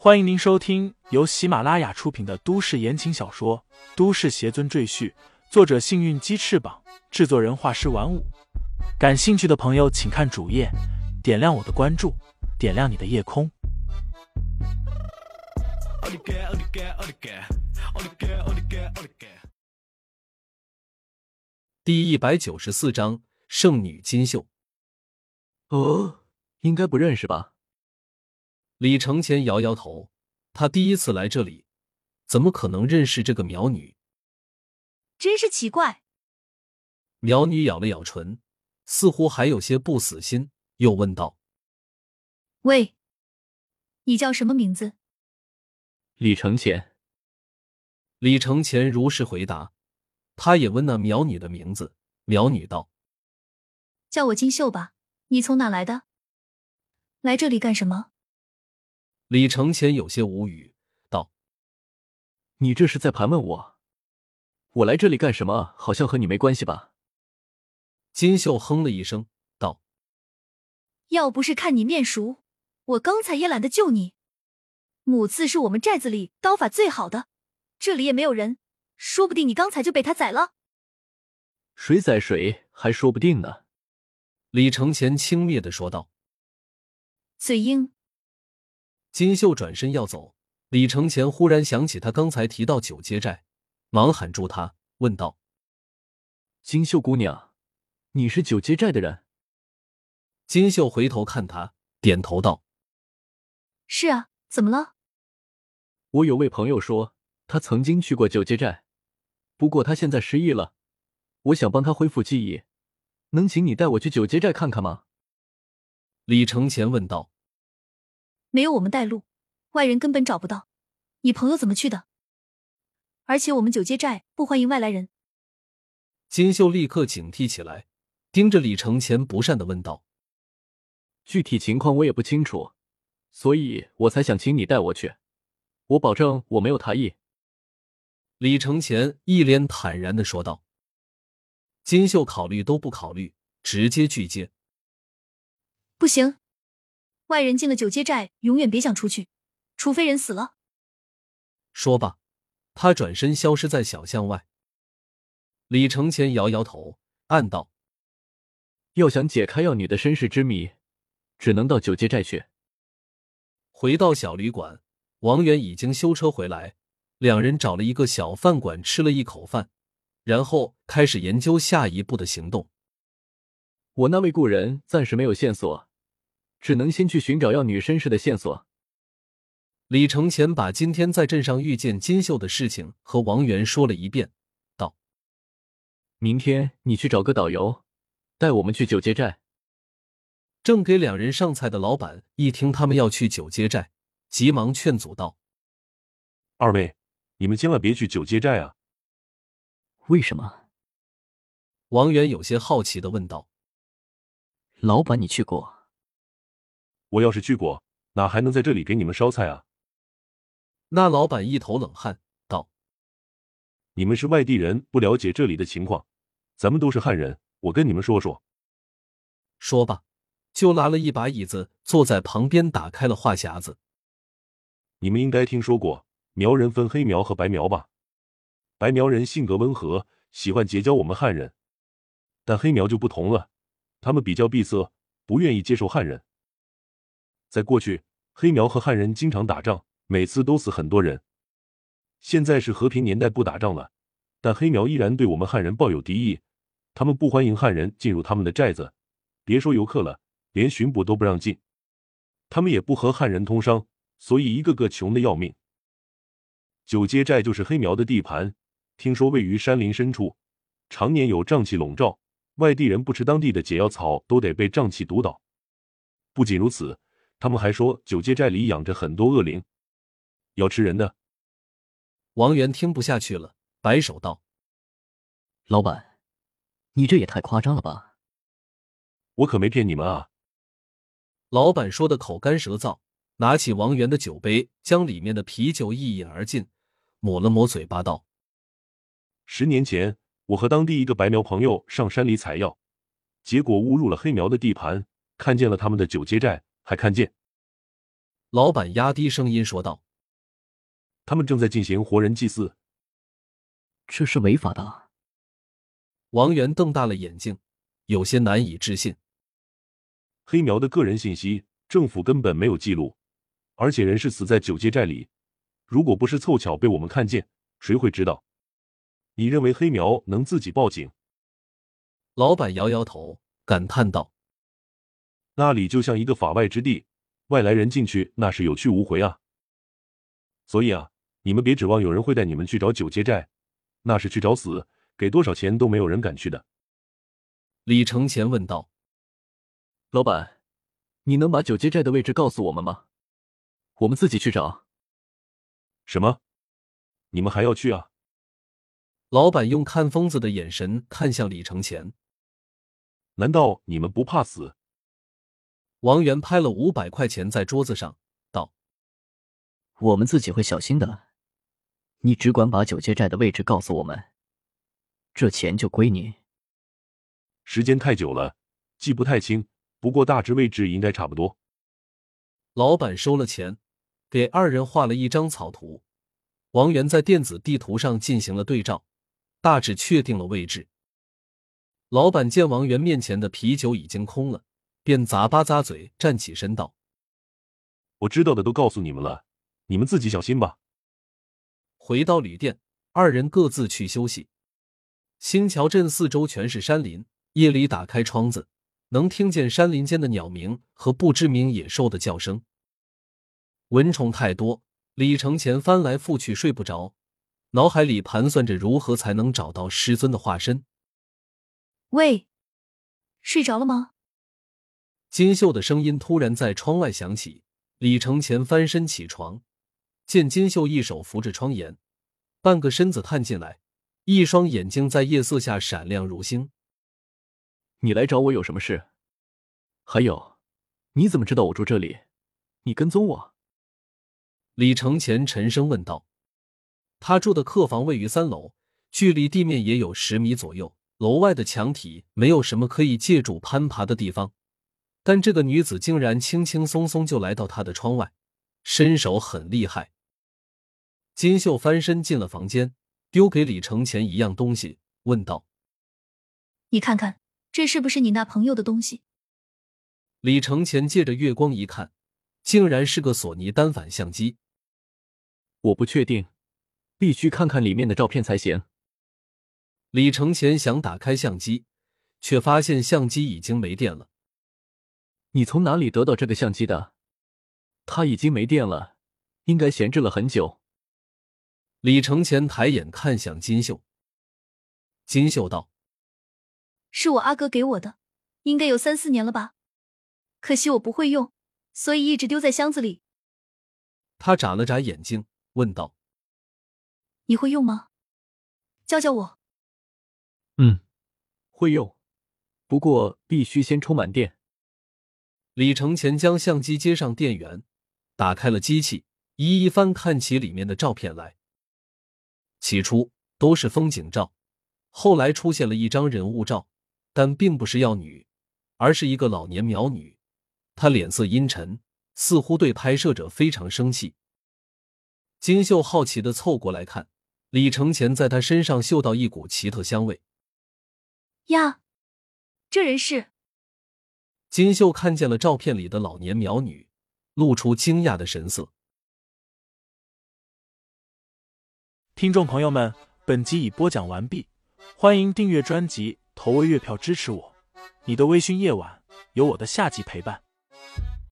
欢迎您收听由喜马拉雅出品的都市言情小说《都市邪尊赘婿》，作者：幸运鸡翅膀，制作人：画师玩五。感兴趣的朋友，请看主页，点亮我的关注，点亮你的夜空。第一百九十四章，圣女金秀。哦，应该不认识吧？李承前摇摇头，他第一次来这里，怎么可能认识这个苗女？真是奇怪。苗女咬了咬唇，似乎还有些不死心，又问道：“喂，你叫什么名字？”李承前。李承前如实回答。他也问那苗女的名字。苗女道：“叫我金秀吧。你从哪来的？来这里干什么？”李承前有些无语，道：“你这是在盘问我？我来这里干什么？好像和你没关系吧？”金秀哼了一声，道：“要不是看你面熟，我刚才也懒得救你。母刺是我们寨子里刀法最好的，这里也没有人，说不定你刚才就被他宰了。”谁宰谁还说不定呢。”李承前轻蔑的说道。“嘴硬。”金秀转身要走，李承前忽然想起他刚才提到九阶寨，忙喊住他，问道：“金秀姑娘，你是九阶寨的人？”金秀回头看他，点头道：“是啊，怎么了？”我有位朋友说，他曾经去过九阶寨，不过他现在失忆了，我想帮他恢复记忆，能请你带我去九阶寨看看吗？”李承前问道。没有我们带路，外人根本找不到。你朋友怎么去的？而且我们九街寨不欢迎外来人。金秀立刻警惕起来，盯着李承前不善的问道：“具体情况我也不清楚，所以我才想请你带我去。我保证我没有他意。”李承前一脸坦然的说道。金秀考虑都不考虑，直接拒接：“不行。”外人进了九阶寨，永远别想出去，除非人死了。说罢，他转身消失在小巷外。李承前摇摇头，暗道：“要想解开药女的身世之谜，只能到九阶寨去。”回到小旅馆，王源已经修车回来，两人找了一个小饭馆吃了一口饭，然后开始研究下一步的行动。我那位故人暂时没有线索。只能先去寻找药女身世的线索。李承前把今天在镇上遇见金秀的事情和王源说了一遍，道：“明天你去找个导游，带我们去九街寨。”正给两人上菜的老板一听他们要去九街寨，急忙劝阻道：“二位，你们千万别去九街寨啊！”为什么？王源有些好奇的问道：“老板，你去过？”我要是去过，哪还能在这里给你们烧菜啊？那老板一头冷汗道：“你们是外地人，不了解这里的情况。咱们都是汉人，我跟你们说说。”说罢，就拉了一把椅子坐在旁边，打开了话匣子。你们应该听说过苗人分黑苗和白苗吧？白苗人性格温和，喜欢结交我们汉人，但黑苗就不同了，他们比较闭塞，不愿意接受汉人。在过去，黑苗和汉人经常打仗，每次都死很多人。现在是和平年代，不打仗了，但黑苗依然对我们汉人抱有敌意。他们不欢迎汉人进入他们的寨子，别说游客了，连巡捕都不让进。他们也不和汉人通商，所以一个个穷的要命。九街寨就是黑苗的地盘，听说位于山林深处，常年有瘴气笼罩，外地人不吃当地的解药草，都得被瘴气毒倒。不仅如此。他们还说九街寨里养着很多恶灵，要吃人的。王源听不下去了，摆手道：“老板，你这也太夸张了吧！我可没骗你们啊！”老板说的口干舌燥，拿起王源的酒杯，将里面的啤酒一饮而尽，抹了抹嘴巴道：“十年前，我和当地一个白苗朋友上山里采药，结果误入了黑苗的地盘，看见了他们的九街寨。”还看见老板压低声音说道：“他们正在进行活人祭祀，这是违法的。”王源瞪大了眼睛，有些难以置信。黑苗的个人信息，政府根本没有记录，而且人是死在九街寨里。如果不是凑巧被我们看见，谁会知道？你认为黑苗能自己报警？老板摇摇头，感叹道：“那里就像一个法外之地，外来人进去那是有去无回啊。所以啊，你们别指望有人会带你们去找九街寨，那是去找死，给多少钱都没有人敢去的。”李承前问道：“老板，你能把九街寨的位置告诉我们吗？我们自己去找。”什么？你们还要去啊？老板用看疯子的眼神看向李承前。难道你们不怕死？王源拍了五百块钱在桌子上，道：“我们自己会小心的，你只管把九街寨的位置告诉我们，这钱就归你。”时间太久了，记不太清，不过大致位置应该差不多。老板收了钱。给二人画了一张草图，王源在电子地图上进行了对照，大致确定了位置。老板见王源面前的啤酒已经空了，便咂巴咂嘴，站起身道：“我知道的都告诉你们了，你们自己小心吧。”回到旅店，二人各自去休息。新桥镇四周全是山林，夜里打开窗子，能听见山林间的鸟鸣和不知名野兽的叫声。蚊虫太多，李承前翻来覆去睡不着，脑海里盘算着如何才能找到师尊的化身。喂，睡着了吗？金秀的声音突然在窗外响起。李承前翻身起床，见金秀一手扶着窗沿，半个身子探进来，一双眼睛在夜色下闪亮如星。你来找我有什么事？还有，你怎么知道我住这里？你跟踪我？李承前沉声问道：“他住的客房位于三楼，距离地面也有十米左右。楼外的墙体没有什么可以借助攀爬的地方，但这个女子竟然轻轻松松就来到他的窗外，身手很厉害。”金秀翻身进了房间，丢给李承前一样东西，问道：“你看看，这是不是你那朋友的东西？”李承前借着月光一看，竟然是个索尼单反相机。我不确定，必须看看里面的照片才行。李承前想打开相机，却发现相机已经没电了。你从哪里得到这个相机的？它已经没电了，应该闲置了很久。李承前抬眼看向金秀，金秀道：“是我阿哥给我的，应该有三四年了吧？可惜我不会用，所以一直丢在箱子里。”他眨了眨眼睛。问道：“你会用吗？教教我。”“嗯，会用，不过必须先充满电。”李承前将相机接上电源，打开了机器，一一翻看起里面的照片来。起初都是风景照，后来出现了一张人物照，但并不是妖女，而是一个老年苗女。她脸色阴沉，似乎对拍摄者非常生气。金秀好奇的凑过来看，李承前在他身上嗅到一股奇特香味。呀，这人是？金秀看见了照片里的老年苗女，露出惊讶的神色。听众朋友们，本集已播讲完毕，欢迎订阅专辑，投喂月票支持我。你的微醺夜晚，有我的下集陪伴。